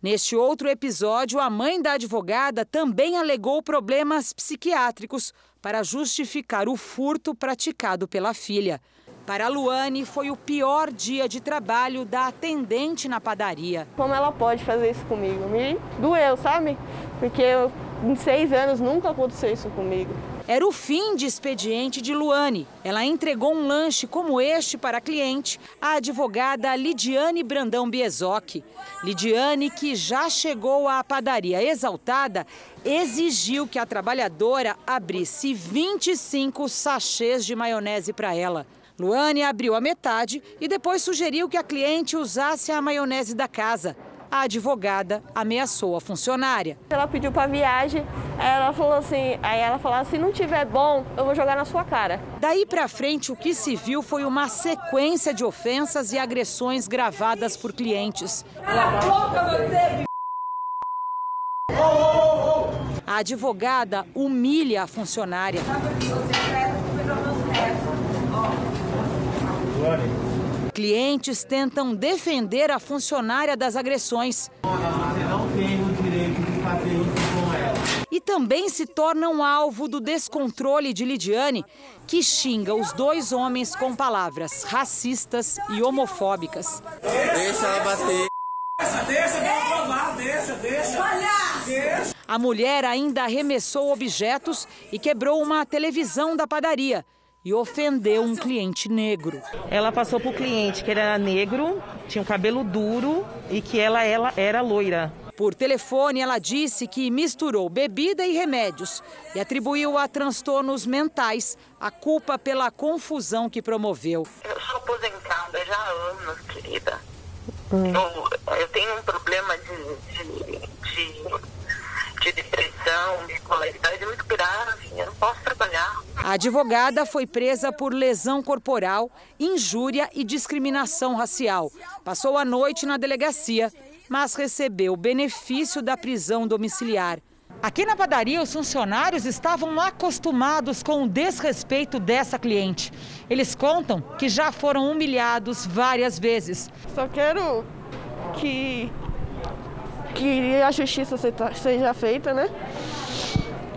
Neste outro episódio, a mãe da advogada também alegou problemas psiquiátricos para justificar o furto praticado pela filha. Para a Luane, foi o pior dia de trabalho da atendente na padaria. Como ela pode fazer isso comigo? Me doeu, sabe? Porque eu, em seis anos nunca aconteceu isso comigo. Era o fim de expediente de Luane. Ela entregou um lanche como este para a cliente, a advogada Lidiane Brandão Biezoc. Lidiane, que já chegou à padaria exaltada, exigiu que a trabalhadora abrisse 25 sachês de maionese para ela. Luane abriu a metade e depois sugeriu que a cliente usasse a maionese da casa. A advogada ameaçou a funcionária. Ela pediu para viagem, ela falou assim, aí ela falou: "Se não tiver bom, eu vou jogar na sua cara". Daí para frente, o que se viu foi uma sequência de ofensas e agressões gravadas por clientes. Cala a boca você! A advogada humilha a funcionária. Clientes tentam defender a funcionária das agressões. Você não tem o direito de fazer isso com ela. E também se tornam alvo do descontrole de Lidiane, que xinga os dois homens com palavras racistas e homofóbicas. Deixa ela bater. Deixa, deixa, deixa, deixa. deixa. A mulher ainda arremessou objetos e quebrou uma televisão da padaria e ofendeu um cliente negro. Ela passou para o cliente que ele era negro, tinha um cabelo duro e que ela, ela era loira. Por telefone, ela disse que misturou bebida e remédios e atribuiu a transtornos mentais a culpa pela confusão que promoveu. Eu sou aposentada já há anos, querida. Hum. Eu, eu, tenho um problema de, de, de, de depressão, bipolaridade muito grave. Eu não posso trabalhar. A advogada foi presa por lesão corporal, injúria e discriminação racial. Passou a noite na delegacia mas recebeu o benefício da prisão domiciliar. Aqui na padaria, os funcionários estavam acostumados com o desrespeito dessa cliente. Eles contam que já foram humilhados várias vezes. Só quero que, que a justiça seja feita, né?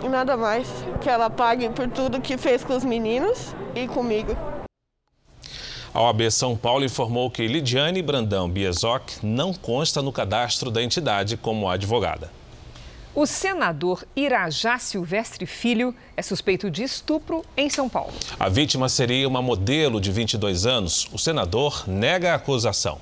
E nada mais. Que ela pague por tudo que fez com os meninos e comigo. A OAB São Paulo informou que Lidiane Brandão Biezoc não consta no cadastro da entidade como advogada. O senador Irajá Silvestre Filho é suspeito de estupro em São Paulo. A vítima seria uma modelo de 22 anos. O senador nega a acusação.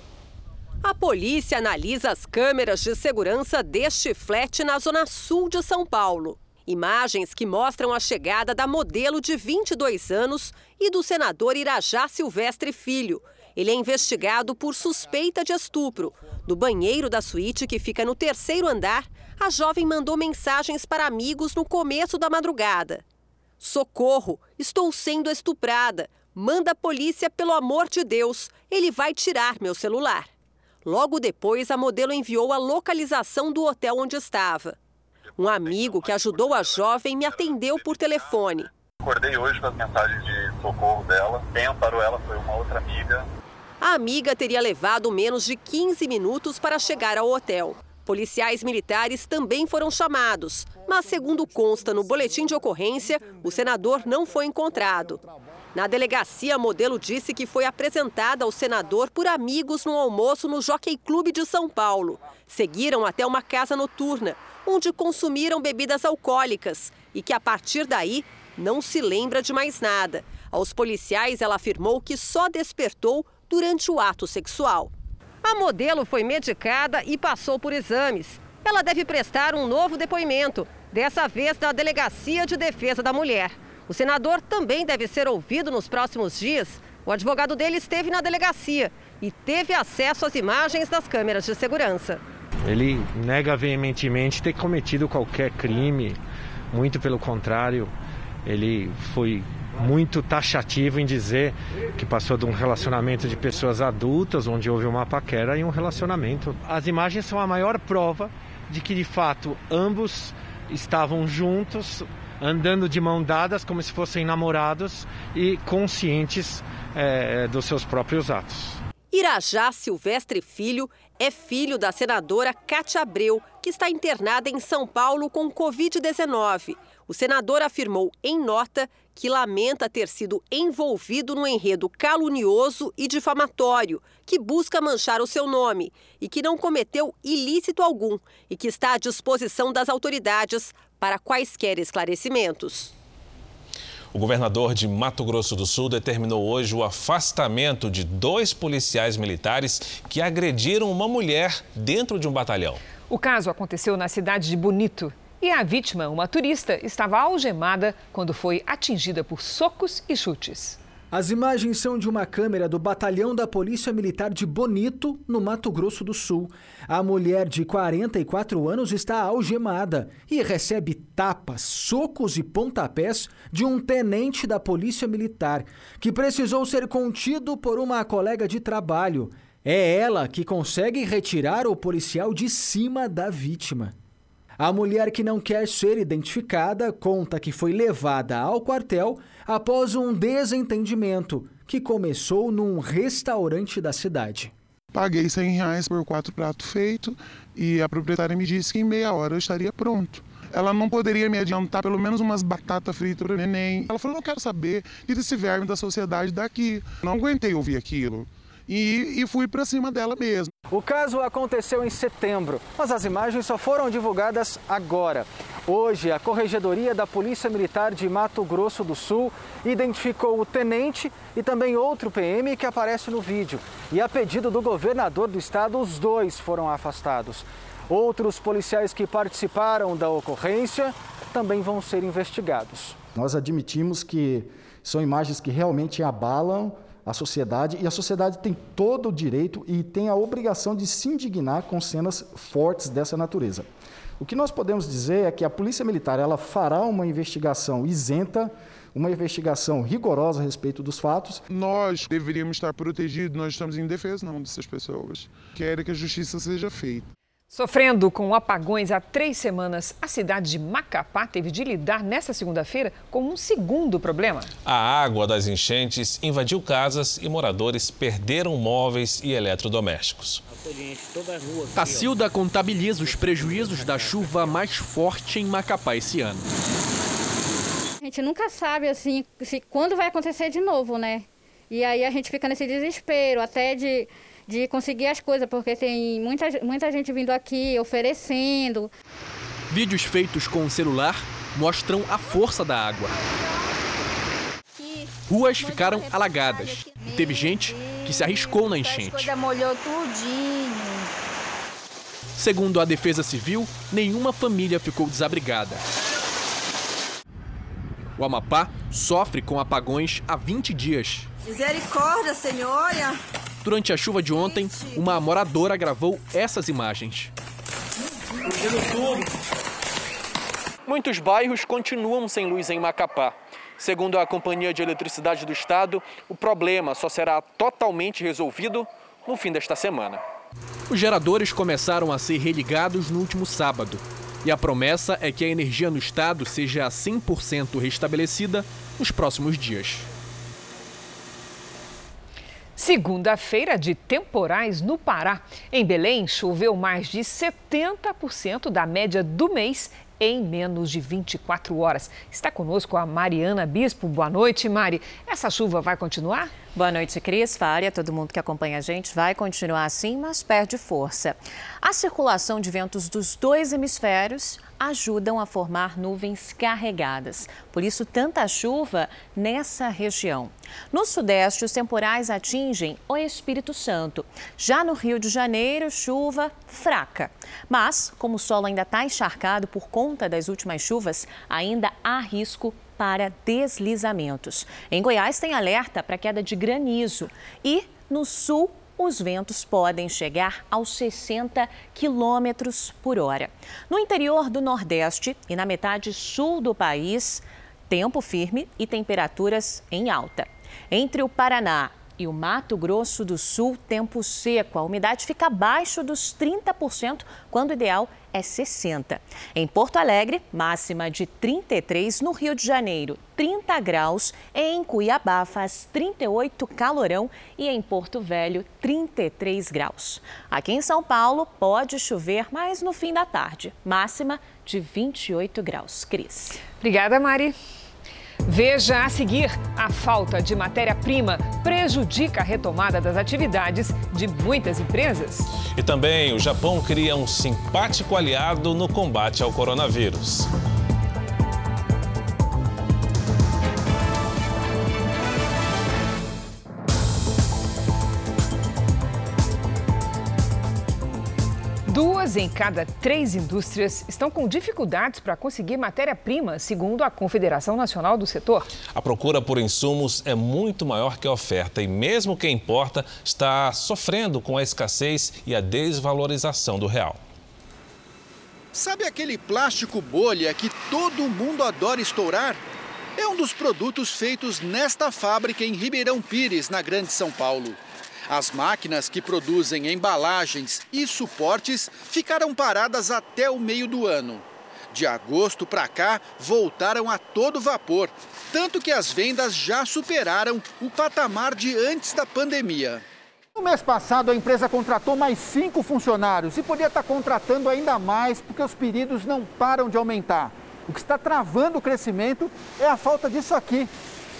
A polícia analisa as câmeras de segurança deste flat na zona sul de São Paulo. Imagens que mostram a chegada da modelo de 22 anos e do senador Irajá Silvestre Filho. Ele é investigado por suspeita de estupro. No banheiro da suíte, que fica no terceiro andar, a jovem mandou mensagens para amigos no começo da madrugada. Socorro, estou sendo estuprada. Manda a polícia, pelo amor de Deus. Ele vai tirar meu celular. Logo depois, a modelo enviou a localização do hotel onde estava. Um amigo que ajudou a jovem me atendeu por telefone. Acordei hoje com as mensagens de socorro dela. Quem amparou ela foi uma outra amiga. A amiga teria levado menos de 15 minutos para chegar ao hotel. Policiais militares também foram chamados, mas, segundo consta no boletim de ocorrência, o senador não foi encontrado. Na delegacia, a modelo disse que foi apresentada ao senador por amigos no almoço no Jockey Clube de São Paulo. Seguiram até uma casa noturna, onde consumiram bebidas alcoólicas e que, a partir daí, não se lembra de mais nada. Aos policiais, ela afirmou que só despertou durante o ato sexual. A modelo foi medicada e passou por exames. Ela deve prestar um novo depoimento, dessa vez na Delegacia de Defesa da Mulher. O senador também deve ser ouvido nos próximos dias. O advogado dele esteve na delegacia e teve acesso às imagens das câmeras de segurança. Ele nega veementemente ter cometido qualquer crime, muito pelo contrário, ele foi muito taxativo em dizer que passou de um relacionamento de pessoas adultas, onde houve uma paquera, e um relacionamento. As imagens são a maior prova de que, de fato, ambos estavam juntos, andando de mão dadas, como se fossem namorados e conscientes é, dos seus próprios atos. Irajá Silvestre Filho é filho da senadora Cátia Abreu, que está internada em São Paulo com Covid-19. O senador afirmou em nota que lamenta ter sido envolvido no enredo calunioso e difamatório que busca manchar o seu nome e que não cometeu ilícito algum e que está à disposição das autoridades para quaisquer esclarecimentos. O governador de Mato Grosso do Sul determinou hoje o afastamento de dois policiais militares que agrediram uma mulher dentro de um batalhão. O caso aconteceu na cidade de Bonito. E a vítima, uma turista, estava algemada quando foi atingida por socos e chutes. As imagens são de uma câmera do batalhão da Polícia Militar de Bonito, no Mato Grosso do Sul. A mulher de 44 anos está algemada e recebe tapas, socos e pontapés de um tenente da Polícia Militar, que precisou ser contido por uma colega de trabalho. É ela que consegue retirar o policial de cima da vítima. A mulher que não quer ser identificada conta que foi levada ao quartel após um desentendimento que começou num restaurante da cidade. Paguei 100 reais por quatro pratos feitos e a proprietária me disse que em meia hora eu estaria pronto. Ela não poderia me adiantar pelo menos umas batatas fritas para neném. Ela falou: não quero saber, tira esse verme da sociedade daqui. Não aguentei ouvir aquilo. E, e fui para cima dela mesmo. O caso aconteceu em setembro, mas as imagens só foram divulgadas agora. Hoje, a Corregedoria da Polícia Militar de Mato Grosso do Sul identificou o tenente e também outro PM que aparece no vídeo. E a pedido do governador do estado, os dois foram afastados. Outros policiais que participaram da ocorrência também vão ser investigados. Nós admitimos que são imagens que realmente abalam a sociedade e a sociedade tem todo o direito e tem a obrigação de se indignar com cenas fortes dessa natureza. O que nós podemos dizer é que a Polícia Militar ela fará uma investigação isenta, uma investigação rigorosa a respeito dos fatos. Nós deveríamos estar protegidos, nós estamos em defesa não dessas pessoas. Querem que a justiça seja feita. Sofrendo com apagões há três semanas, a cidade de Macapá teve de lidar nesta segunda-feira com um segundo problema. A água das enchentes invadiu casas e moradores perderam móveis e eletrodomésticos. Cacilda contabiliza os prejuízos da chuva mais forte em Macapá esse ano. A gente nunca sabe assim se quando vai acontecer de novo, né? E aí a gente fica nesse desespero até de de conseguir as coisas, porque tem muita, muita gente vindo aqui oferecendo. Vídeos feitos com o celular mostram a força da água. Ruas ficaram alagadas e teve gente que se arriscou na enchente. molhou tudinho. Segundo a Defesa Civil, nenhuma família ficou desabrigada. O Amapá sofre com apagões há 20 dias. Misericórdia, Senhora! Durante a chuva de ontem, uma moradora gravou essas imagens. Muitos bairros continuam sem luz em Macapá. Segundo a Companhia de Eletricidade do Estado, o problema só será totalmente resolvido no fim desta semana. Os geradores começaram a ser religados no último sábado. E a promessa é que a energia no estado seja 100% restabelecida nos próximos dias. Segunda-feira de temporais no Pará. Em Belém, choveu mais de 70% da média do mês em menos de 24 horas. Está conosco a Mariana Bispo. Boa noite, Mari. Essa chuva vai continuar? Boa noite, Cris, Fária, todo mundo que acompanha a gente. Vai continuar assim, mas perde força. A circulação de ventos dos dois hemisférios ajudam a formar nuvens carregadas. Por isso, tanta chuva nessa região. No Sudeste, os temporais atingem o Espírito Santo. Já no Rio de Janeiro, chuva fraca. Mas, como o solo ainda está encharcado por conta das últimas chuvas, ainda há risco para deslizamentos. Em Goiás, tem alerta para queda de granizo. E no sul, os ventos podem chegar aos 60 quilômetros por hora. No interior do Nordeste e na metade sul do país, tempo firme e temperaturas em alta. Entre o Paraná e o Mato Grosso do Sul, tempo seco. A umidade fica abaixo dos 30%, quando o ideal é 60%. Em Porto Alegre, máxima de 33, no Rio de Janeiro, 30 graus, em Cuiabá faz 38 calorão e em Porto Velho, 33 graus. Aqui em São Paulo, pode chover, mas no fim da tarde, máxima de 28 graus. Cris. Obrigada, Mari. Veja a seguir: a falta de matéria-prima prejudica a retomada das atividades de muitas empresas. E também o Japão cria um simpático aliado no combate ao coronavírus. Duas em cada três indústrias estão com dificuldades para conseguir matéria-prima, segundo a Confederação Nacional do Setor. A procura por insumos é muito maior que a oferta e, mesmo quem importa, está sofrendo com a escassez e a desvalorização do real. Sabe aquele plástico bolha que todo mundo adora estourar? É um dos produtos feitos nesta fábrica em Ribeirão Pires, na Grande São Paulo. As máquinas que produzem embalagens e suportes ficaram paradas até o meio do ano. De agosto para cá, voltaram a todo vapor, tanto que as vendas já superaram o patamar de antes da pandemia. No mês passado, a empresa contratou mais cinco funcionários e podia estar contratando ainda mais porque os pedidos não param de aumentar. O que está travando o crescimento é a falta disso aqui: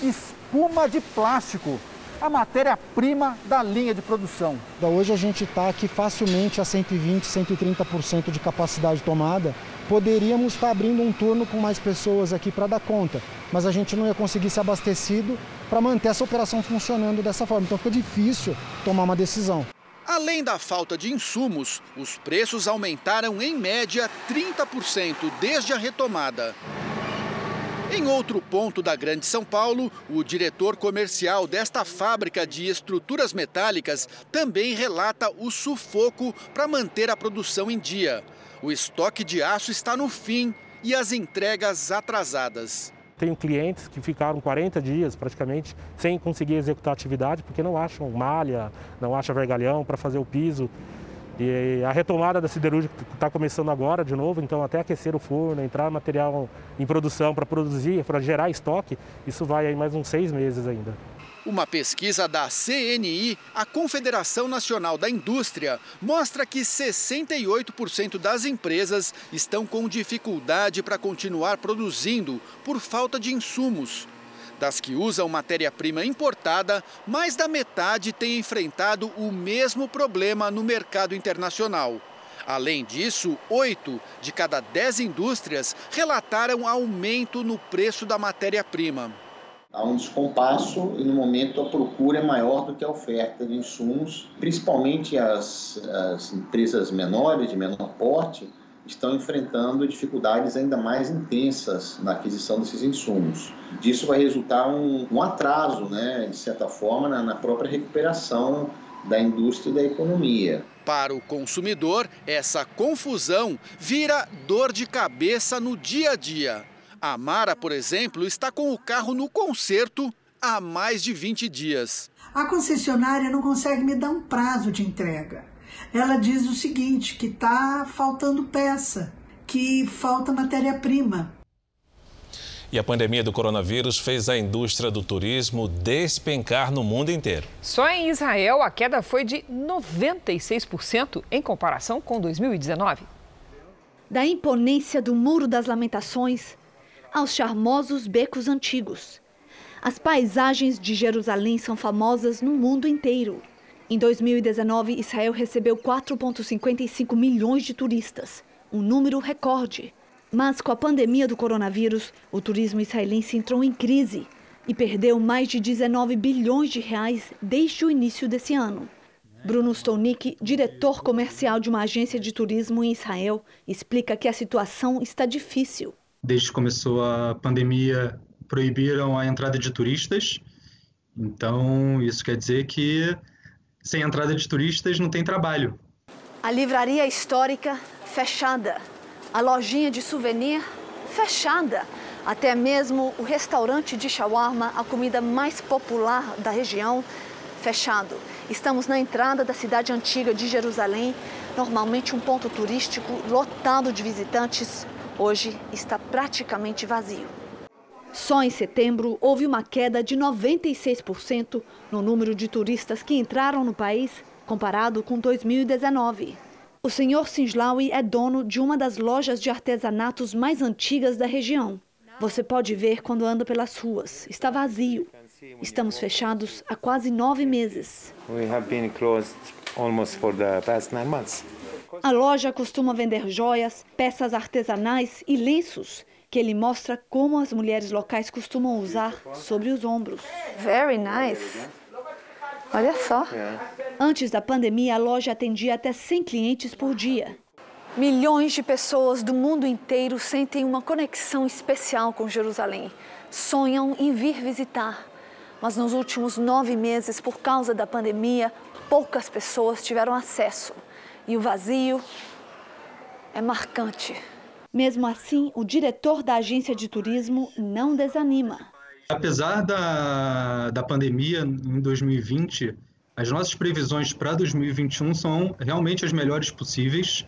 espuma de plástico a matéria-prima da linha de produção. Hoje a gente está aqui facilmente a 120, 130% de capacidade tomada. Poderíamos estar abrindo um turno com mais pessoas aqui para dar conta, mas a gente não ia conseguir ser abastecido para manter essa operação funcionando dessa forma. Então fica difícil tomar uma decisão. Além da falta de insumos, os preços aumentaram em média 30% desde a retomada. Em outro ponto da Grande São Paulo, o diretor comercial desta fábrica de estruturas metálicas também relata o sufoco para manter a produção em dia. O estoque de aço está no fim e as entregas atrasadas. Tenho clientes que ficaram 40 dias praticamente sem conseguir executar atividade porque não acham malha, não acham vergalhão para fazer o piso. E a retomada da siderúrgica está começando agora de novo, então até aquecer o forno, entrar material em produção para produzir, para gerar estoque, isso vai aí mais uns seis meses ainda. Uma pesquisa da CNI, a Confederação Nacional da Indústria, mostra que 68% das empresas estão com dificuldade para continuar produzindo por falta de insumos. Das que usam matéria-prima importada, mais da metade tem enfrentado o mesmo problema no mercado internacional. Além disso, oito de cada dez indústrias relataram aumento no preço da matéria-prima. Há um descompasso e no momento a procura é maior do que a oferta de insumos, principalmente as, as empresas menores, de menor porte, estão enfrentando dificuldades ainda mais intensas na aquisição desses insumos. Disso vai resultar um, um atraso, né, de certa forma, na, na própria recuperação da indústria e da economia. Para o consumidor, essa confusão vira dor de cabeça no dia a dia. A Mara, por exemplo, está com o carro no conserto há mais de 20 dias. A concessionária não consegue me dar um prazo de entrega ela diz o seguinte, que está faltando peça, que falta matéria-prima. E a pandemia do coronavírus fez a indústria do turismo despencar no mundo inteiro. Só em Israel, a queda foi de 96% em comparação com 2019. Da imponência do Muro das Lamentações aos charmosos becos antigos. As paisagens de Jerusalém são famosas no mundo inteiro. Em 2019, Israel recebeu 4,55 milhões de turistas, um número recorde. Mas com a pandemia do coronavírus, o turismo israelense entrou em crise e perdeu mais de 19 bilhões de reais desde o início desse ano. Bruno Stolnik, diretor comercial de uma agência de turismo em Israel, explica que a situação está difícil. Desde que começou a pandemia, proibiram a entrada de turistas. Então, isso quer dizer que sem entrada de turistas não tem trabalho. A livraria histórica fechada, a lojinha de souvenir fechada, até mesmo o restaurante de shawarma, a comida mais popular da região, fechado. Estamos na entrada da cidade antiga de Jerusalém, normalmente um ponto turístico lotado de visitantes, hoje está praticamente vazio. Só em setembro houve uma queda de 96% no número de turistas que entraram no país, comparado com 2019. O senhor Sinslawi é dono de uma das lojas de artesanatos mais antigas da região. Você pode ver quando anda pelas ruas. Está vazio. Estamos fechados há quase nove meses. A loja costuma vender joias, peças artesanais e lenços que ele mostra como as mulheres locais costumam usar sobre os ombros. Very nice. Olha só. Antes da pandemia, a loja atendia até 100 clientes por dia. Milhões de pessoas do mundo inteiro sentem uma conexão especial com Jerusalém. Sonham em vir visitar. Mas nos últimos nove meses, por causa da pandemia, poucas pessoas tiveram acesso. E o vazio é marcante. Mesmo assim, o diretor da agência de turismo não desanima. Apesar da, da pandemia em 2020, as nossas previsões para 2021 são realmente as melhores possíveis.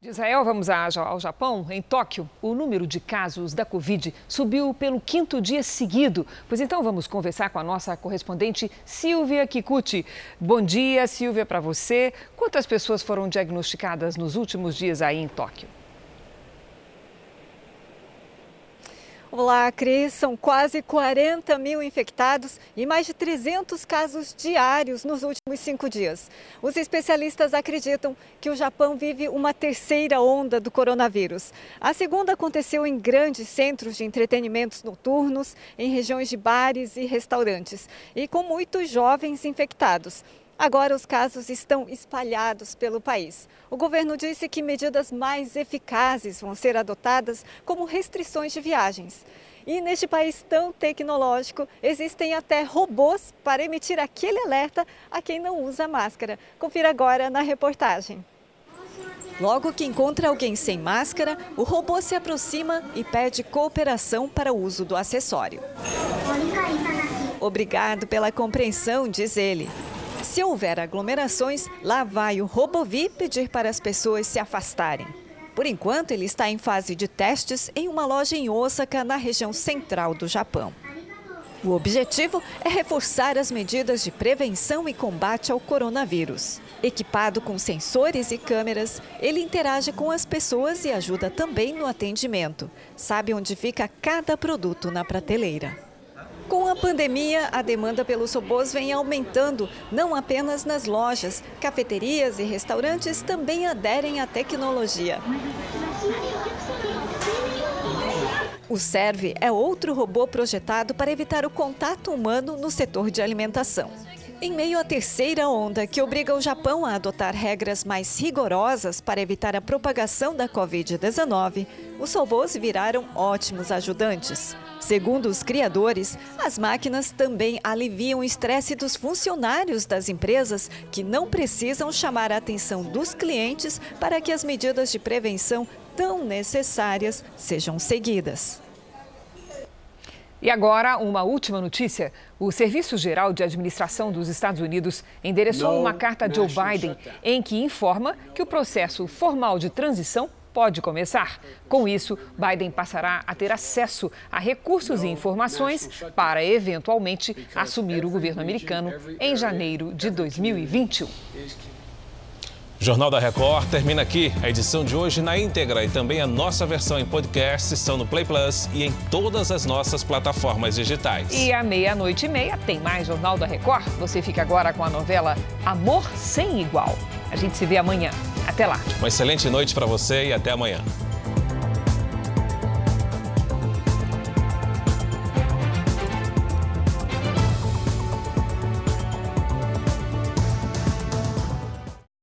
De Israel, vamos ao Japão. Em Tóquio, o número de casos da Covid subiu pelo quinto dia seguido. Pois então, vamos conversar com a nossa correspondente Silvia Kikuchi. Bom dia, Silvia, para você. Quantas pessoas foram diagnosticadas nos últimos dias aí em Tóquio? Olá, Cris. São quase 40 mil infectados e mais de 300 casos diários nos últimos cinco dias. Os especialistas acreditam que o Japão vive uma terceira onda do coronavírus. A segunda aconteceu em grandes centros de entretenimentos noturnos, em regiões de bares e restaurantes, e com muitos jovens infectados. Agora os casos estão espalhados pelo país. O governo disse que medidas mais eficazes vão ser adotadas, como restrições de viagens. E neste país tão tecnológico, existem até robôs para emitir aquele alerta a quem não usa máscara. Confira agora na reportagem. Logo que encontra alguém sem máscara, o robô se aproxima e pede cooperação para o uso do acessório. Obrigado pela compreensão, diz ele. Se houver aglomerações, lá vai o Robovi pedir para as pessoas se afastarem. Por enquanto, ele está em fase de testes em uma loja em Osaka, na região central do Japão. O objetivo é reforçar as medidas de prevenção e combate ao coronavírus. Equipado com sensores e câmeras, ele interage com as pessoas e ajuda também no atendimento. Sabe onde fica cada produto na prateleira. Com a pandemia, a demanda pelos robôs vem aumentando, não apenas nas lojas. Cafeterias e restaurantes também aderem à tecnologia. O Serve é outro robô projetado para evitar o contato humano no setor de alimentação. Em meio à terceira onda, que obriga o Japão a adotar regras mais rigorosas para evitar a propagação da Covid-19, os robôs viraram ótimos ajudantes. Segundo os criadores, as máquinas também aliviam o estresse dos funcionários das empresas que não precisam chamar a atenção dos clientes para que as medidas de prevenção tão necessárias sejam seguidas. E agora, uma última notícia. O Serviço Geral de Administração dos Estados Unidos endereçou uma carta a Joe Biden em que informa que o processo formal de transição pode começar. Com isso, Biden passará a ter acesso a recursos e informações para, eventualmente, assumir o governo americano em janeiro de 2021. Jornal da Record termina aqui. A edição de hoje na íntegra e também a nossa versão em podcast estão no Play Plus e em todas as nossas plataformas digitais. E à meia-noite e meia tem mais Jornal da Record. Você fica agora com a novela Amor Sem Igual. A gente se vê amanhã. Até lá. Uma excelente noite para você e até amanhã.